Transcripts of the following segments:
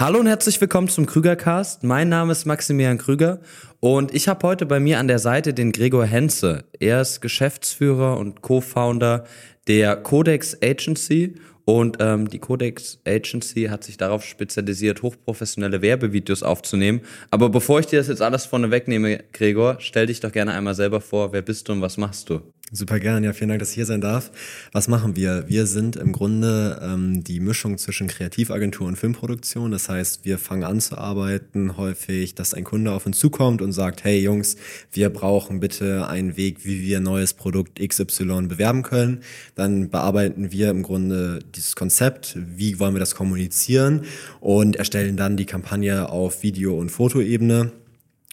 Hallo und herzlich willkommen zum Krügercast. Mein Name ist Maximilian Krüger und ich habe heute bei mir an der Seite den Gregor Henze. Er ist Geschäftsführer und Co-Founder der Codex Agency und ähm, die Codex Agency hat sich darauf spezialisiert, hochprofessionelle Werbevideos aufzunehmen. Aber bevor ich dir das jetzt alles vorne wegnehme, Gregor, stell dich doch gerne einmal selber vor. Wer bist du und was machst du? Super gern, ja, vielen Dank, dass ich hier sein darf. Was machen wir? Wir sind im Grunde ähm, die Mischung zwischen Kreativagentur und Filmproduktion. Das heißt, wir fangen an zu arbeiten häufig, dass ein Kunde auf uns zukommt und sagt, hey Jungs, wir brauchen bitte einen Weg, wie wir neues Produkt XY bewerben können. Dann bearbeiten wir im Grunde dieses Konzept, wie wollen wir das kommunizieren und erstellen dann die Kampagne auf Video- und Fotoebene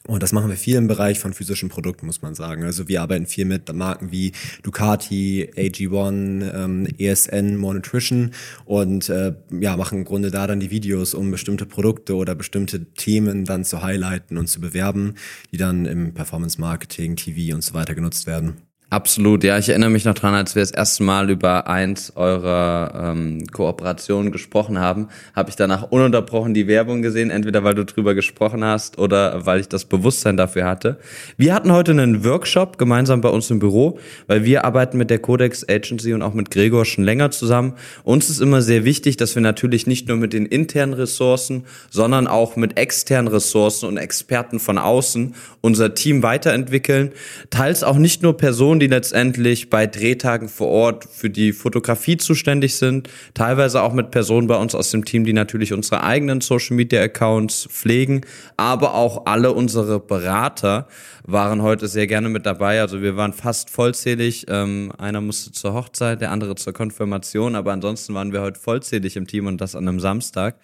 und das machen wir viel im Bereich von physischen Produkten, muss man sagen. Also wir arbeiten viel mit Marken wie Ducati, AG1, ähm, ESN, More Nutrition und äh, ja, machen im Grunde da dann die Videos, um bestimmte Produkte oder bestimmte Themen dann zu highlighten und zu bewerben, die dann im Performance Marketing, TV und so weiter genutzt werden. Absolut, ja. Ich erinnere mich noch dran, als wir das erste Mal über eins eurer ähm, Kooperationen gesprochen haben, habe ich danach ununterbrochen die Werbung gesehen, entweder weil du drüber gesprochen hast oder weil ich das Bewusstsein dafür hatte. Wir hatten heute einen Workshop gemeinsam bei uns im Büro, weil wir arbeiten mit der Codex Agency und auch mit Gregor schon länger zusammen. Uns ist immer sehr wichtig, dass wir natürlich nicht nur mit den internen Ressourcen, sondern auch mit externen Ressourcen und Experten von außen unser Team weiterentwickeln. Teils auch nicht nur Personen, Personen, die letztendlich bei Drehtagen vor Ort für die Fotografie zuständig sind, teilweise auch mit Personen bei uns aus dem Team, die natürlich unsere eigenen Social Media Accounts pflegen, aber auch alle unsere Berater waren heute sehr gerne mit dabei. Also wir waren fast vollzählig. Ähm, einer musste zur Hochzeit, der andere zur Konfirmation, aber ansonsten waren wir heute vollzählig im Team und das an einem Samstag.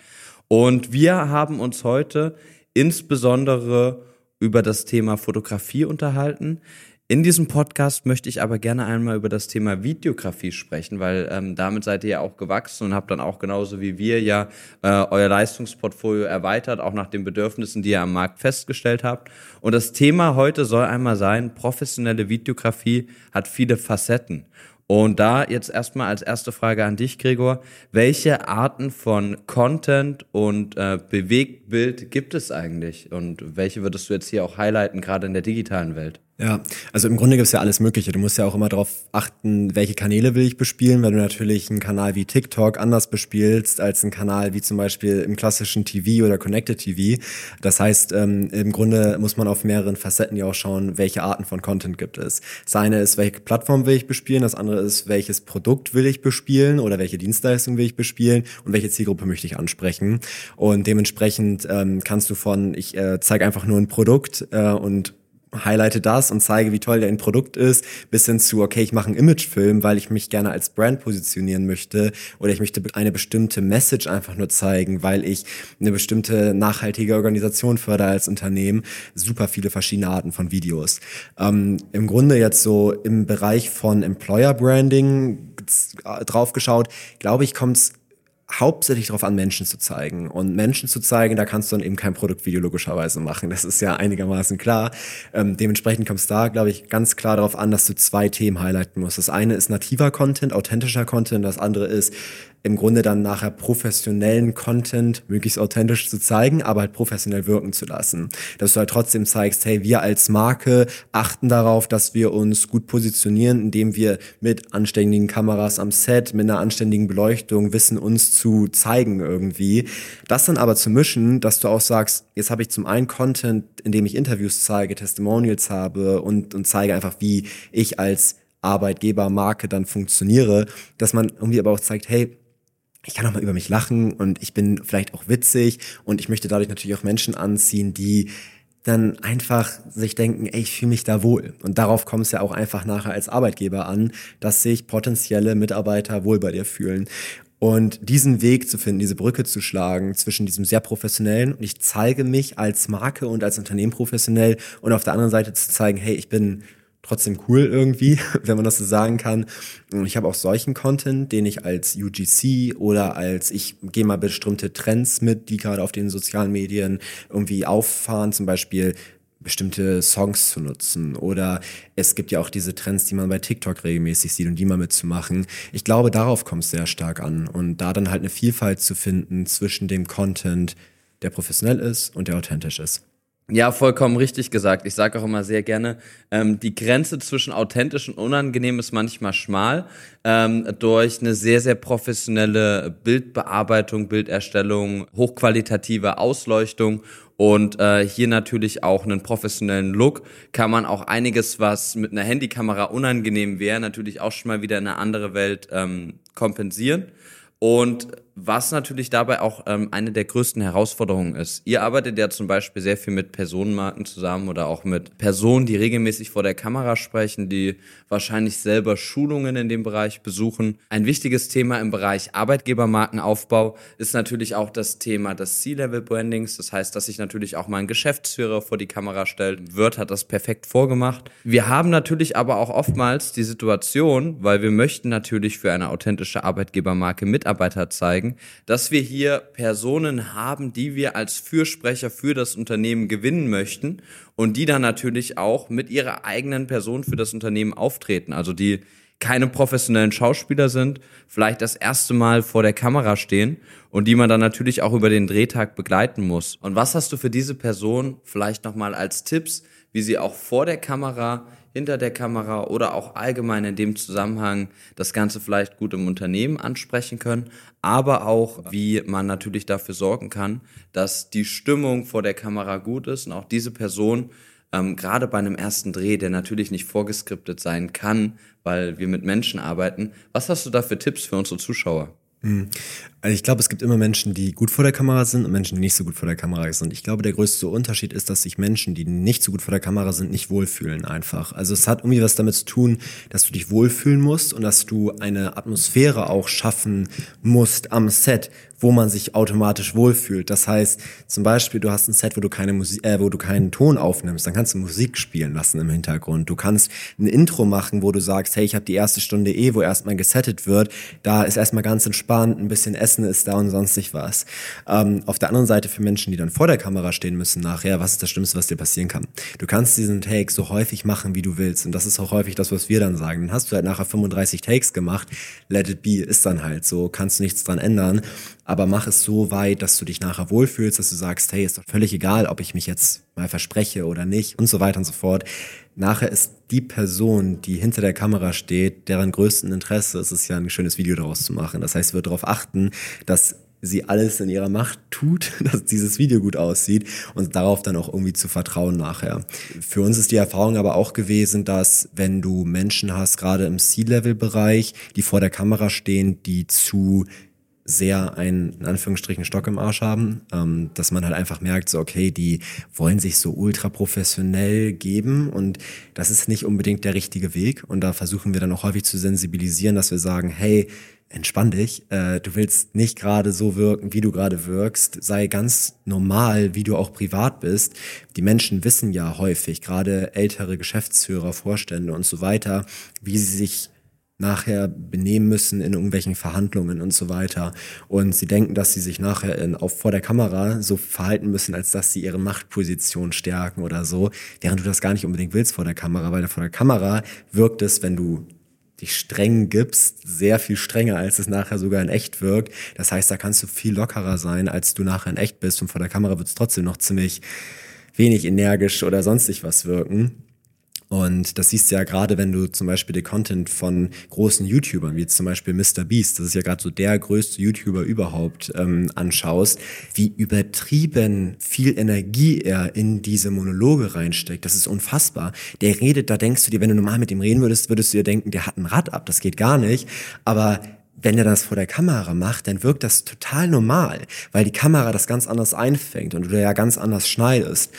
Und wir haben uns heute insbesondere über das Thema Fotografie unterhalten. In diesem Podcast möchte ich aber gerne einmal über das Thema Videografie sprechen, weil ähm, damit seid ihr ja auch gewachsen und habt dann auch genauso wie wir ja äh, euer Leistungsportfolio erweitert, auch nach den Bedürfnissen, die ihr am Markt festgestellt habt. Und das Thema heute soll einmal sein, professionelle Videografie hat viele Facetten. Und da jetzt erstmal als erste Frage an dich, Gregor. Welche Arten von Content und äh, Bewegtbild gibt es eigentlich? Und welche würdest du jetzt hier auch highlighten, gerade in der digitalen Welt? Ja, also im Grunde gibt's ja alles Mögliche. Du musst ja auch immer darauf achten, welche Kanäle will ich bespielen, weil du natürlich einen Kanal wie TikTok anders bespielst als einen Kanal wie zum Beispiel im klassischen TV oder Connected TV. Das heißt, ähm, im Grunde muss man auf mehreren Facetten ja auch schauen, welche Arten von Content gibt es. Das eine ist, welche Plattform will ich bespielen, das andere ist, welches Produkt will ich bespielen oder welche Dienstleistung will ich bespielen und welche Zielgruppe möchte ich ansprechen. Und dementsprechend ähm, kannst du von, ich äh, zeige einfach nur ein Produkt äh, und highlighte das und zeige, wie toll dein Produkt ist, bis hin zu, okay, ich mache einen Imagefilm, weil ich mich gerne als Brand positionieren möchte oder ich möchte eine bestimmte Message einfach nur zeigen, weil ich eine bestimmte nachhaltige Organisation fördere als Unternehmen. Super viele verschiedene Arten von Videos. Ähm, Im Grunde jetzt so im Bereich von Employer Branding draufgeschaut, glaube ich, kommt es hauptsächlich darauf an, Menschen zu zeigen. Und Menschen zu zeigen, da kannst du dann eben kein Produktvideo logischerweise machen. Das ist ja einigermaßen klar. Ähm, dementsprechend kommt es da, glaube ich, ganz klar darauf an, dass du zwei Themen highlighten musst. Das eine ist nativer Content, authentischer Content. Das andere ist im Grunde dann nachher professionellen Content möglichst authentisch zu zeigen, aber halt professionell wirken zu lassen. Dass du halt trotzdem zeigst, hey, wir als Marke achten darauf, dass wir uns gut positionieren, indem wir mit anständigen Kameras am Set, mit einer anständigen Beleuchtung wissen, uns zu zeigen irgendwie. Das dann aber zu mischen, dass du auch sagst, jetzt habe ich zum einen Content, in dem ich Interviews zeige, Testimonials habe und, und zeige einfach, wie ich als Arbeitgeber, Marke dann funktioniere, dass man irgendwie aber auch zeigt, hey, ich kann auch mal über mich lachen und ich bin vielleicht auch witzig und ich möchte dadurch natürlich auch Menschen anziehen, die dann einfach sich denken, ey, ich fühle mich da wohl. Und darauf kommt es ja auch einfach nachher als Arbeitgeber an, dass sich potenzielle Mitarbeiter wohl bei dir fühlen. Und diesen Weg zu finden, diese Brücke zu schlagen zwischen diesem sehr professionellen und ich zeige mich als Marke und als Unternehmen professionell und auf der anderen Seite zu zeigen, hey, ich bin trotzdem cool irgendwie, wenn man das so sagen kann. Und ich habe auch solchen Content, den ich als UGC oder als ich gehe mal bestimmte Trends mit, die gerade auf den sozialen Medien irgendwie auffahren, zum Beispiel bestimmte Songs zu nutzen. Oder es gibt ja auch diese Trends, die man bei TikTok regelmäßig sieht und die mal mitzumachen. Ich glaube, darauf kommt es sehr stark an. Und da dann halt eine Vielfalt zu finden zwischen dem Content, der professionell ist und der authentisch ist. Ja, vollkommen richtig gesagt. Ich sage auch immer sehr gerne, ähm, die Grenze zwischen authentisch und unangenehm ist manchmal schmal. Ähm, durch eine sehr, sehr professionelle Bildbearbeitung, Bilderstellung, hochqualitative Ausleuchtung und äh, hier natürlich auch einen professionellen Look, kann man auch einiges, was mit einer Handykamera unangenehm wäre, natürlich auch schon mal wieder in eine andere Welt ähm, kompensieren. Und was natürlich dabei auch ähm, eine der größten Herausforderungen ist. Ihr arbeitet ja zum Beispiel sehr viel mit Personenmarken zusammen oder auch mit Personen, die regelmäßig vor der Kamera sprechen, die wahrscheinlich selber Schulungen in dem Bereich besuchen. Ein wichtiges Thema im Bereich Arbeitgebermarkenaufbau ist natürlich auch das Thema des C-Level-Brandings. Das heißt, dass sich natürlich auch mal ein Geschäftsführer vor die Kamera stellt. Word hat das perfekt vorgemacht. Wir haben natürlich aber auch oftmals die Situation, weil wir möchten natürlich für eine authentische Arbeitgebermarke Mitarbeiter zeigen, dass wir hier Personen haben, die wir als Fürsprecher für das Unternehmen gewinnen möchten und die dann natürlich auch mit ihrer eigenen Person für das Unternehmen auftreten. Also die keine professionellen Schauspieler sind, vielleicht das erste Mal vor der Kamera stehen und die man dann natürlich auch über den Drehtag begleiten muss. Und was hast du für diese Person vielleicht nochmal als Tipps, wie sie auch vor der Kamera hinter der Kamera oder auch allgemein in dem Zusammenhang das Ganze vielleicht gut im Unternehmen ansprechen können, aber auch, wie man natürlich dafür sorgen kann, dass die Stimmung vor der Kamera gut ist und auch diese Person ähm, gerade bei einem ersten Dreh, der natürlich nicht vorgeskriptet sein kann, weil wir mit Menschen arbeiten. Was hast du da für Tipps für unsere Zuschauer? Also ich glaube, es gibt immer Menschen, die gut vor der Kamera sind und Menschen, die nicht so gut vor der Kamera sind. Ich glaube, der größte Unterschied ist, dass sich Menschen, die nicht so gut vor der Kamera sind, nicht wohlfühlen einfach. Also es hat irgendwie was damit zu tun, dass du dich wohlfühlen musst und dass du eine Atmosphäre auch schaffen musst am Set, wo man sich automatisch wohlfühlt. Das heißt, zum Beispiel, du hast ein Set, wo du keine Musik, äh, wo du keinen Ton aufnimmst, dann kannst du Musik spielen lassen im Hintergrund. Du kannst ein Intro machen, wo du sagst, hey, ich habe die erste Stunde eh, wo erstmal gesettet wird. Da ist erstmal ganz entspannt, ein bisschen Essen ist da und sonstig was. Ähm, auf der anderen Seite für Menschen, die dann vor der Kamera stehen müssen nachher, was ist das Schlimmste, was dir passieren kann? Du kannst diesen Take so häufig machen, wie du willst. Und das ist auch häufig das, was wir dann sagen. Dann hast du halt nachher 35 Takes gemacht, let it be, ist dann halt so, kannst du nichts dran ändern aber mach es so weit, dass du dich nachher wohlfühlst, dass du sagst, hey, ist doch völlig egal, ob ich mich jetzt mal verspreche oder nicht und so weiter und so fort. Nachher ist die Person, die hinter der Kamera steht, deren größten Interesse ist es ja, ein schönes Video daraus zu machen. Das heißt, sie wird darauf achten, dass sie alles in ihrer Macht tut, dass dieses Video gut aussieht und darauf dann auch irgendwie zu vertrauen nachher. Für uns ist die Erfahrung aber auch gewesen, dass wenn du Menschen hast, gerade im C-Level-Bereich, die vor der Kamera stehen, die zu sehr einen, in Anführungsstrichen, Stock im Arsch haben, ähm, dass man halt einfach merkt, so, okay, die wollen sich so ultra professionell geben und das ist nicht unbedingt der richtige Weg. Und da versuchen wir dann auch häufig zu sensibilisieren, dass wir sagen, hey, entspann dich, äh, du willst nicht gerade so wirken, wie du gerade wirkst, sei ganz normal, wie du auch privat bist. Die Menschen wissen ja häufig, gerade ältere Geschäftsführer, Vorstände und so weiter, wie sie sich nachher benehmen müssen in irgendwelchen Verhandlungen und so weiter. Und sie denken, dass sie sich nachher in, auf, vor der Kamera so verhalten müssen, als dass sie ihre Machtposition stärken oder so, während du das gar nicht unbedingt willst vor der Kamera, weil vor der Kamera wirkt es, wenn du dich streng gibst, sehr viel strenger, als es nachher sogar in echt wirkt. Das heißt, da kannst du viel lockerer sein, als du nachher in echt bist und vor der Kamera wird es trotzdem noch ziemlich wenig energisch oder sonstig was wirken. Und das siehst du ja gerade, wenn du zum Beispiel den Content von großen YouTubern, wie zum Beispiel Mr. Beast, das ist ja gerade so der größte YouTuber überhaupt, ähm, anschaust, wie übertrieben viel Energie er in diese Monologe reinsteckt. Das ist unfassbar. Der redet, da denkst du dir, wenn du normal mit ihm reden würdest, würdest du dir denken, der hat ein Rad ab, das geht gar nicht. Aber wenn er das vor der Kamera macht, dann wirkt das total normal, weil die Kamera das ganz anders einfängt und du ja ganz anders schneidest.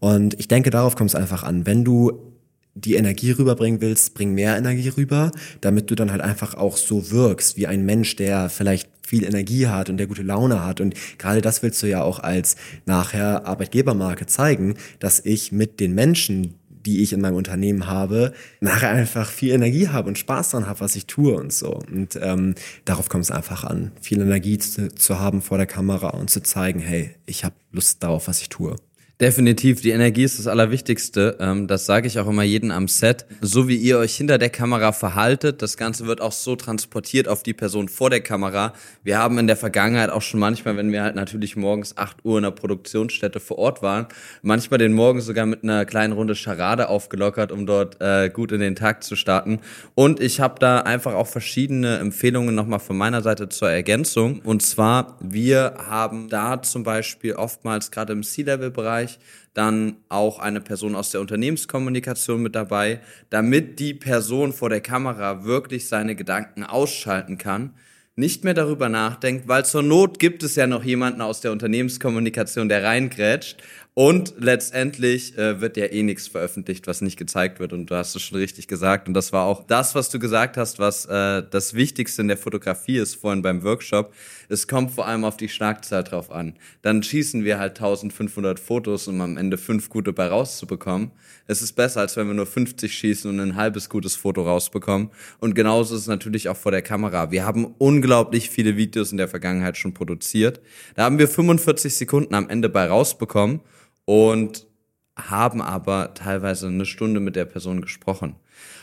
Und ich denke, darauf kommt es einfach an. Wenn du die Energie rüberbringen willst, bring mehr Energie rüber, damit du dann halt einfach auch so wirkst wie ein Mensch, der vielleicht viel Energie hat und der gute Laune hat. Und gerade das willst du ja auch als nachher Arbeitgebermarke zeigen, dass ich mit den Menschen, die ich in meinem Unternehmen habe, nachher einfach viel Energie habe und Spaß daran habe, was ich tue und so. Und ähm, darauf kommt es einfach an, viel Energie zu, zu haben vor der Kamera und zu zeigen, hey, ich habe Lust darauf, was ich tue. Definitiv, die Energie ist das Allerwichtigste. Ähm, das sage ich auch immer jedem am Set. So wie ihr euch hinter der Kamera verhaltet, das Ganze wird auch so transportiert auf die Person vor der Kamera. Wir haben in der Vergangenheit auch schon manchmal, wenn wir halt natürlich morgens 8 Uhr in der Produktionsstätte vor Ort waren, manchmal den Morgen sogar mit einer kleinen Runde Charade aufgelockert, um dort äh, gut in den Tag zu starten. Und ich habe da einfach auch verschiedene Empfehlungen nochmal von meiner Seite zur Ergänzung. Und zwar, wir haben da zum Beispiel oftmals gerade im C-Level-Bereich Bereich, dann auch eine Person aus der Unternehmenskommunikation mit dabei, damit die Person vor der Kamera wirklich seine Gedanken ausschalten kann, nicht mehr darüber nachdenkt, weil zur Not gibt es ja noch jemanden aus der Unternehmenskommunikation, der reingrätscht und letztendlich äh, wird ja eh nichts veröffentlicht, was nicht gezeigt wird. Und du hast es schon richtig gesagt. Und das war auch das, was du gesagt hast, was äh, das Wichtigste in der Fotografie ist, vorhin beim Workshop. Es kommt vor allem auf die Schlagzahl drauf an. Dann schießen wir halt 1500 Fotos, um am Ende fünf gute bei rauszubekommen. Es ist besser, als wenn wir nur 50 schießen und ein halbes gutes Foto rausbekommen. Und genauso ist es natürlich auch vor der Kamera. Wir haben unglaublich viele Videos in der Vergangenheit schon produziert. Da haben wir 45 Sekunden am Ende bei rausbekommen und haben aber teilweise eine Stunde mit der Person gesprochen.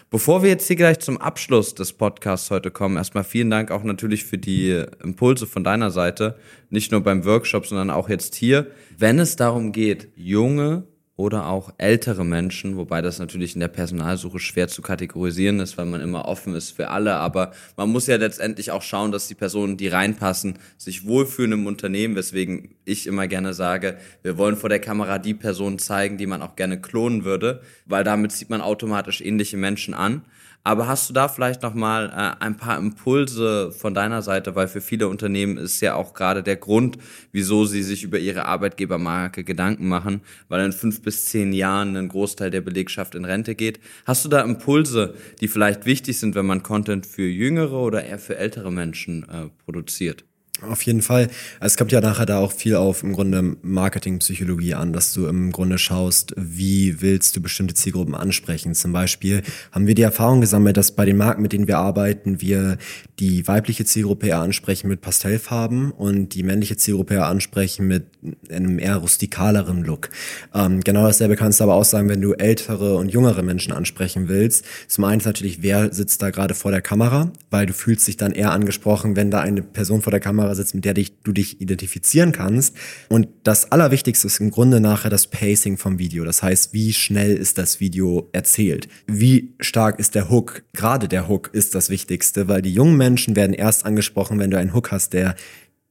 Bevor wir jetzt hier gleich zum Abschluss des Podcasts heute kommen, erstmal vielen Dank auch natürlich für die Impulse von deiner Seite, nicht nur beim Workshop, sondern auch jetzt hier. Wenn es darum geht, junge oder auch ältere Menschen, wobei das natürlich in der Personalsuche schwer zu kategorisieren ist, weil man immer offen ist für alle, aber man muss ja letztendlich auch schauen, dass die Personen, die reinpassen, sich wohlfühlen im Unternehmen, weswegen ich immer gerne sage, wir wollen vor der Kamera die Personen zeigen, die man auch gerne klonen würde, weil damit zieht man automatisch ähnliche Menschen an. Aber hast du da vielleicht noch mal äh, ein paar Impulse von deiner Seite, weil für viele Unternehmen ist ja auch gerade der Grund, wieso sie sich über ihre Arbeitgebermarke Gedanken machen, weil in fünf bis zehn Jahren ein Großteil der Belegschaft in Rente geht. Hast du da Impulse, die vielleicht wichtig sind, wenn man Content für jüngere oder eher für ältere Menschen äh, produziert? Auf jeden Fall. Es kommt ja nachher da auch viel auf im Grunde Marketingpsychologie an, dass du im Grunde schaust, wie willst du bestimmte Zielgruppen ansprechen. Zum Beispiel haben wir die Erfahrung gesammelt, dass bei den Marken, mit denen wir arbeiten, wir die weibliche Zielgruppe eher ansprechen mit Pastellfarben und die männliche Zielgruppe eher ansprechen mit einem eher rustikaleren Look. Ähm, genau dasselbe kannst du aber auch sagen, wenn du ältere und jüngere Menschen ansprechen willst. Zum einen natürlich, wer sitzt da gerade vor der Kamera, weil du fühlst dich dann eher angesprochen, wenn da eine Person vor der Kamera sitzt, mit der dich, du dich identifizieren kannst. Und das Allerwichtigste ist im Grunde nachher das Pacing vom Video. Das heißt, wie schnell ist das Video erzählt? Wie stark ist der Hook? Gerade der Hook ist das Wichtigste, weil die jungen Menschen werden erst angesprochen, wenn du einen Hook hast, der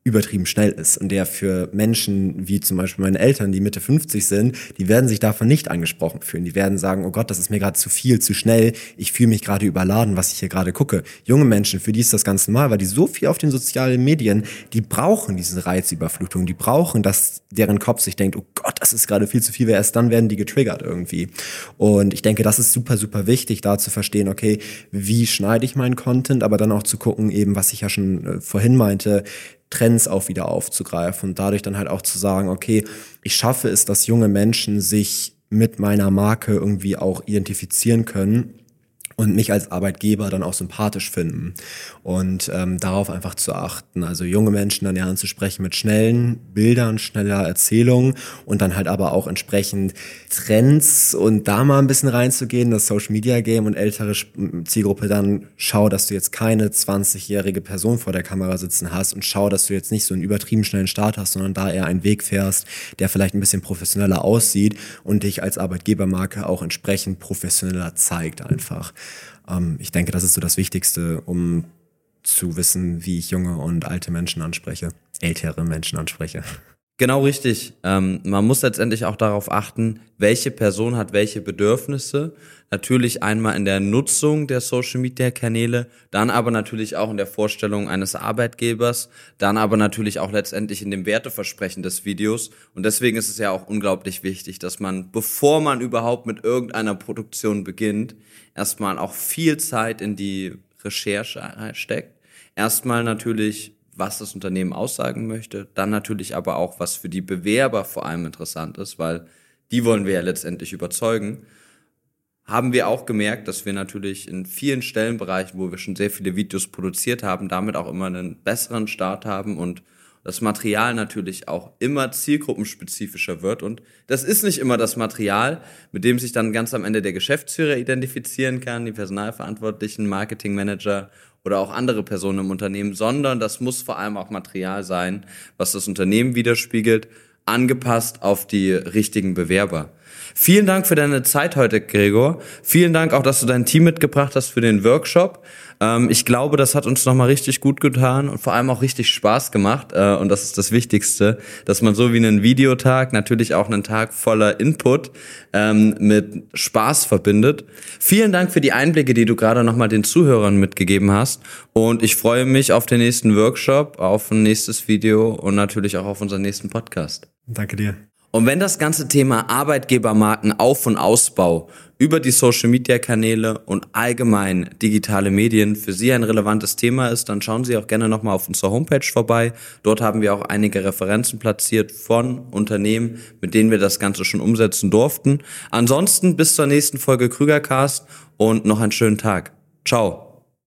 übertrieben schnell ist und der für Menschen wie zum Beispiel meine Eltern, die Mitte 50 sind, die werden sich davon nicht angesprochen fühlen. Die werden sagen, oh Gott, das ist mir gerade zu viel, zu schnell, ich fühle mich gerade überladen, was ich hier gerade gucke. Junge Menschen, für die ist das ganz normal, weil die so viel auf den sozialen Medien, die brauchen diese Reizüberflutung, die brauchen, dass deren Kopf sich denkt, oh Gott, das ist gerade viel zu viel, weil erst dann werden die getriggert irgendwie. Und ich denke, das ist super, super wichtig, da zu verstehen, okay, wie schneide ich meinen Content, aber dann auch zu gucken, eben, was ich ja schon äh, vorhin meinte, Trends auch wieder aufzugreifen und dadurch dann halt auch zu sagen, okay, ich schaffe es, dass junge Menschen sich mit meiner Marke irgendwie auch identifizieren können und mich als Arbeitgeber dann auch sympathisch finden und ähm, darauf einfach zu achten. Also junge Menschen dann ja anzusprechen mit schnellen Bildern, schneller Erzählungen und dann halt aber auch entsprechend Trends und da mal ein bisschen reinzugehen, das Social Media Game und ältere Zielgruppe dann schau, dass du jetzt keine 20-jährige Person vor der Kamera sitzen hast und schau, dass du jetzt nicht so einen übertrieben schnellen Start hast, sondern da eher einen Weg fährst, der vielleicht ein bisschen professioneller aussieht und dich als Arbeitgebermarke auch entsprechend professioneller zeigt einfach. Ähm, ich denke, das ist so das Wichtigste, um zu wissen, wie ich junge und alte Menschen anspreche, ältere Menschen anspreche. Genau richtig. Ähm, man muss letztendlich auch darauf achten, welche Person hat welche Bedürfnisse. Natürlich einmal in der Nutzung der Social Media Kanäle, dann aber natürlich auch in der Vorstellung eines Arbeitgebers, dann aber natürlich auch letztendlich in dem Werteversprechen des Videos. Und deswegen ist es ja auch unglaublich wichtig, dass man, bevor man überhaupt mit irgendeiner Produktion beginnt, erstmal auch viel Zeit in die Recherche steckt. Erstmal natürlich was das Unternehmen aussagen möchte, dann natürlich aber auch, was für die Bewerber vor allem interessant ist, weil die wollen wir ja letztendlich überzeugen, haben wir auch gemerkt, dass wir natürlich in vielen Stellenbereichen, wo wir schon sehr viele Videos produziert haben, damit auch immer einen besseren Start haben und das Material natürlich auch immer zielgruppenspezifischer wird. Und das ist nicht immer das Material, mit dem sich dann ganz am Ende der Geschäftsführer identifizieren kann, die Personalverantwortlichen, Marketingmanager oder auch andere Personen im Unternehmen, sondern das muss vor allem auch Material sein, was das Unternehmen widerspiegelt, angepasst auf die richtigen Bewerber. Vielen Dank für deine Zeit heute, Gregor. Vielen Dank auch, dass du dein Team mitgebracht hast für den Workshop. Ähm, ich glaube, das hat uns nochmal richtig gut getan und vor allem auch richtig Spaß gemacht. Äh, und das ist das Wichtigste, dass man so wie einen Videotag natürlich auch einen Tag voller Input ähm, mit Spaß verbindet. Vielen Dank für die Einblicke, die du gerade nochmal den Zuhörern mitgegeben hast. Und ich freue mich auf den nächsten Workshop, auf ein nächstes Video und natürlich auch auf unseren nächsten Podcast. Danke dir. Und wenn das ganze Thema Arbeitgebermarken Auf- und Ausbau über die Social-Media-Kanäle und allgemein digitale Medien für Sie ein relevantes Thema ist, dann schauen Sie auch gerne nochmal auf unserer Homepage vorbei. Dort haben wir auch einige Referenzen platziert von Unternehmen, mit denen wir das Ganze schon umsetzen durften. Ansonsten bis zur nächsten Folge Krügercast und noch einen schönen Tag. Ciao.